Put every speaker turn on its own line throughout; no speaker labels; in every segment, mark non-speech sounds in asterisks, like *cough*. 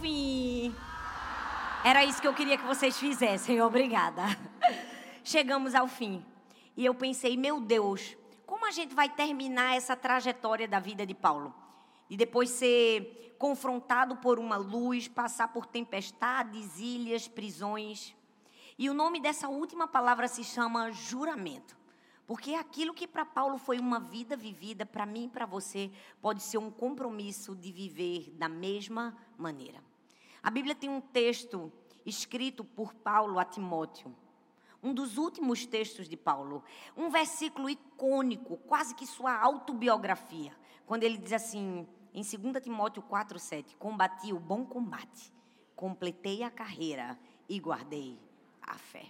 fim. Era isso que eu queria que vocês fizessem, obrigada. *laughs* Chegamos ao fim. E eu pensei, meu Deus, como a gente vai terminar essa trajetória da vida de Paulo? E depois ser confrontado por uma luz, passar por tempestades, ilhas, prisões. E o nome dessa última palavra se chama juramento. Porque aquilo que para Paulo foi uma vida vivida, para mim e para você, pode ser um compromisso de viver da mesma maneira. A Bíblia tem um texto escrito por Paulo a Timóteo, um dos últimos textos de Paulo, um versículo icônico, quase que sua autobiografia, quando ele diz assim, em 2 Timóteo 4,7: Combati o bom combate, completei a carreira e guardei a fé.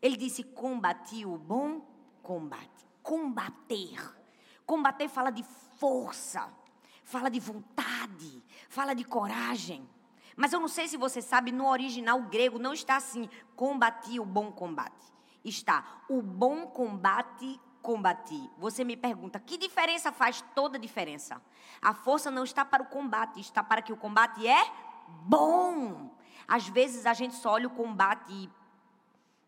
Ele disse: Combati o bom combate. Combater. Combater fala de força, fala de vontade, fala de coragem. Mas eu não sei se você sabe, no original grego não está assim: combati o bom combate. Está o bom combate combati. Você me pergunta, que diferença faz toda a diferença? A força não está para o combate, está para que o combate é bom. Às vezes a gente só olha o combate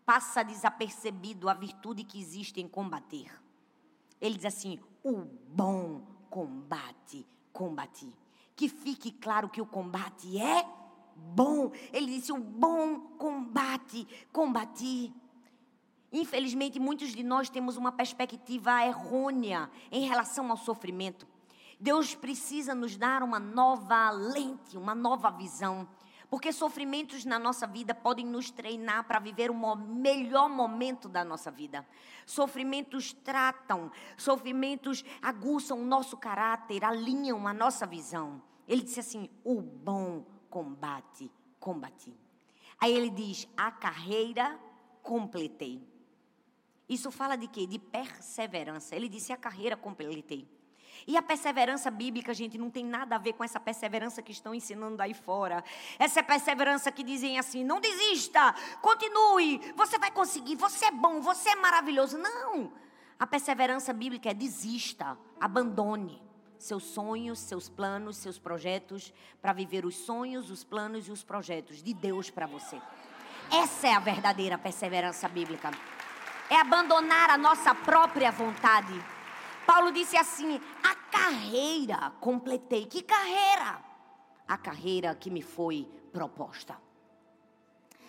passa desapercebido a virtude que existe em combater. Ele diz assim: o bom combate, combati. Que fique claro que o combate é bom. Ele disse: o bom combate, combati. Infelizmente, muitos de nós temos uma perspectiva errônea em relação ao sofrimento. Deus precisa nos dar uma nova lente, uma nova visão. Porque sofrimentos na nossa vida podem nos treinar para viver o melhor momento da nossa vida. Sofrimentos tratam, sofrimentos aguçam o nosso caráter, alinham a nossa visão. Ele disse assim: o bom combate, combati. Aí ele diz: a carreira completei. Isso fala de quê? De perseverança. Ele disse: a carreira completei. E a perseverança bíblica, gente, não tem nada a ver com essa perseverança que estão ensinando aí fora. Essa perseverança que dizem assim: não desista, continue, você vai conseguir, você é bom, você é maravilhoso. Não! A perseverança bíblica é desista, abandone seus sonhos, seus planos, seus projetos, para viver os sonhos, os planos e os projetos de Deus para você. Essa é a verdadeira perseverança bíblica. É abandonar a nossa própria vontade Paulo disse assim: carreira completei. Que carreira? A carreira que me foi proposta.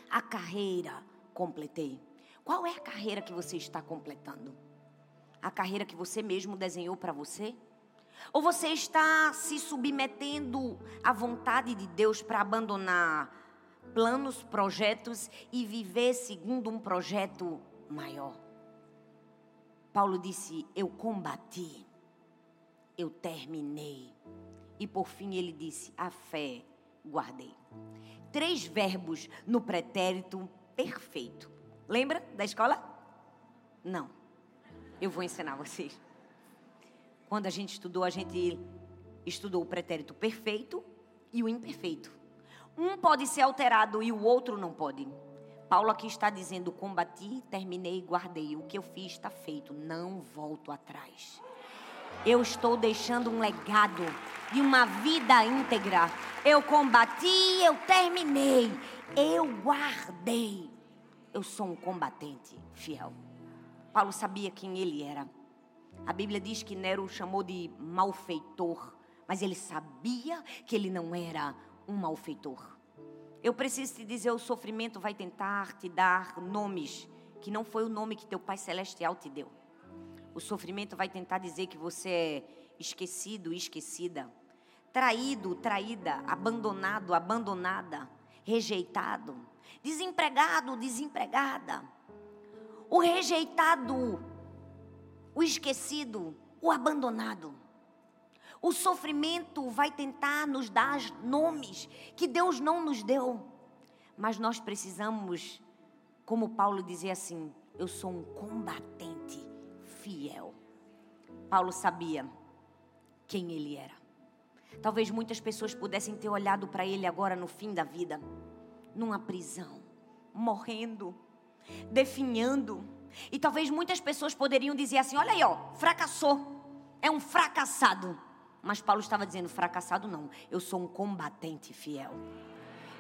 A carreira completei. Qual é a carreira que você está completando? A carreira que você mesmo desenhou para você? Ou você está se submetendo à vontade de Deus para abandonar planos, projetos e viver segundo um projeto maior? Paulo disse: Eu combati, eu terminei. E por fim ele disse: A fé guardei. Três verbos no pretérito perfeito. Lembra da escola? Não. Eu vou ensinar vocês. Quando a gente estudou, a gente estudou o pretérito perfeito e o imperfeito. Um pode ser alterado e o outro não pode. Paulo aqui está dizendo: combati, terminei, guardei. O que eu fiz está feito, não volto atrás. Eu estou deixando um legado de uma vida íntegra. Eu combati, eu terminei, eu guardei. Eu sou um combatente fiel. Paulo sabia quem ele era. A Bíblia diz que Nero o chamou de malfeitor, mas ele sabia que ele não era um malfeitor. Eu preciso te dizer, o sofrimento vai tentar te dar nomes que não foi o nome que teu Pai Celestial te deu. O sofrimento vai tentar dizer que você é esquecido, esquecida, traído, traída, abandonado, abandonada, rejeitado, desempregado, desempregada. O rejeitado, o esquecido, o abandonado. O sofrimento vai tentar nos dar nomes que Deus não nos deu. Mas nós precisamos, como Paulo dizia assim: eu sou um combatente. Paulo sabia quem ele era. Talvez muitas pessoas pudessem ter olhado para ele agora no fim da vida, numa prisão, morrendo, definhando. E talvez muitas pessoas poderiam dizer assim: olha aí, ó, fracassou, é um fracassado. Mas Paulo estava dizendo: fracassado não, eu sou um combatente fiel.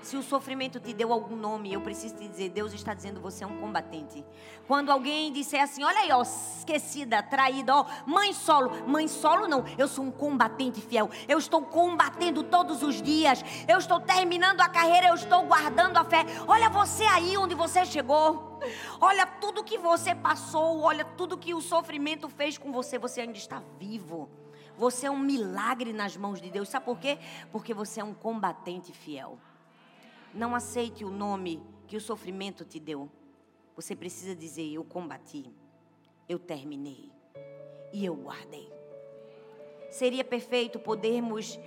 Se o sofrimento te deu algum nome, eu preciso te dizer, Deus está dizendo você é um combatente. Quando alguém disser assim, olha aí, ó, esquecida, traída, ó, mãe solo, mãe solo não, eu sou um combatente fiel. Eu estou combatendo todos os dias. Eu estou terminando a carreira, eu estou guardando a fé. Olha você aí onde você chegou. Olha tudo que você passou, olha tudo que o sofrimento fez com você, você ainda está vivo. Você é um milagre nas mãos de Deus. Sabe por quê? Porque você é um combatente fiel. Não aceite o nome que o sofrimento te deu. Você precisa dizer: Eu combati, eu terminei e eu guardei. Seria perfeito podermos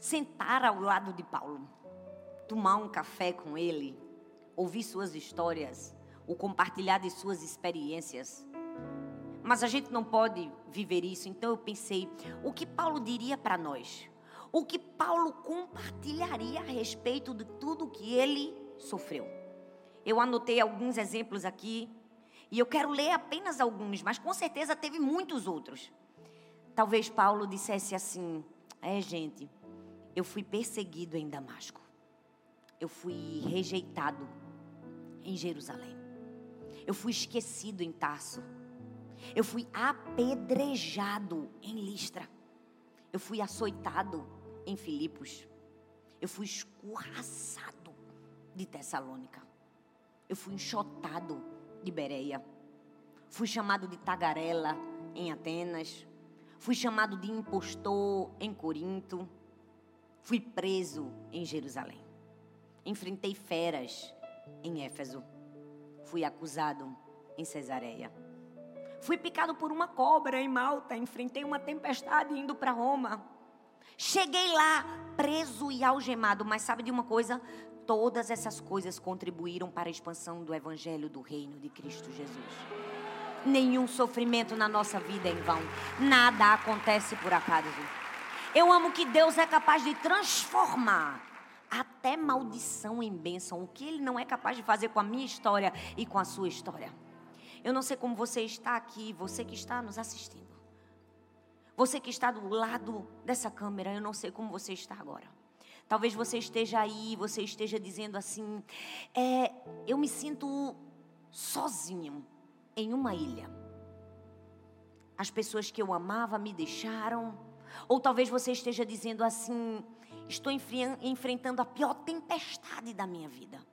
sentar ao lado de Paulo, tomar um café com ele, ouvir suas histórias, o compartilhar de suas experiências. Mas a gente não pode viver isso, então eu pensei: o que Paulo diria para nós? O que Paulo compartilharia a respeito de tudo que ele sofreu. Eu anotei alguns exemplos aqui e eu quero ler apenas alguns, mas com certeza teve muitos outros. Talvez Paulo dissesse assim: É, gente, eu fui perseguido em Damasco, eu fui rejeitado em Jerusalém, eu fui esquecido em Tarso, eu fui apedrejado em Listra, eu fui açoitado em Filipos. Eu fui escorraçado de Tessalônica. Eu fui enxotado de Bereia. Fui chamado de tagarela em Atenas. Fui chamado de impostor em Corinto. Fui preso em Jerusalém. Enfrentei feras em Éfeso. Fui acusado em Cesareia. Fui picado por uma cobra em Malta. Enfrentei uma tempestade indo para Roma. Cheguei lá preso e algemado, mas sabe de uma coisa? Todas essas coisas contribuíram para a expansão do evangelho do reino de Cristo Jesus. Nenhum sofrimento na nossa vida é em vão. Nada acontece por acaso. Eu amo que Deus é capaz de transformar até maldição em bênção, o que Ele não é capaz de fazer com a minha história e com a sua história. Eu não sei como você está aqui, você que está nos assistindo. Você que está do lado dessa câmera, eu não sei como você está agora. Talvez você esteja aí, você esteja dizendo assim: é, eu me sinto sozinho em uma ilha. As pessoas que eu amava me deixaram. Ou talvez você esteja dizendo assim: estou enfrentando a pior tempestade da minha vida.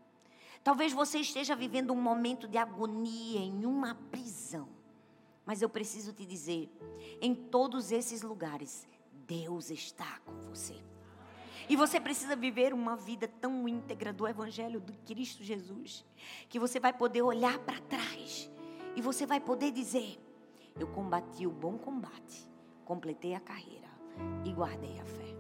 Talvez você esteja vivendo um momento de agonia em uma prisão. Mas eu preciso te dizer, em todos esses lugares, Deus está com você. E você precisa viver uma vida tão íntegra do Evangelho de Cristo Jesus, que você vai poder olhar para trás e você vai poder dizer: Eu combati o bom combate, completei a carreira e guardei a fé.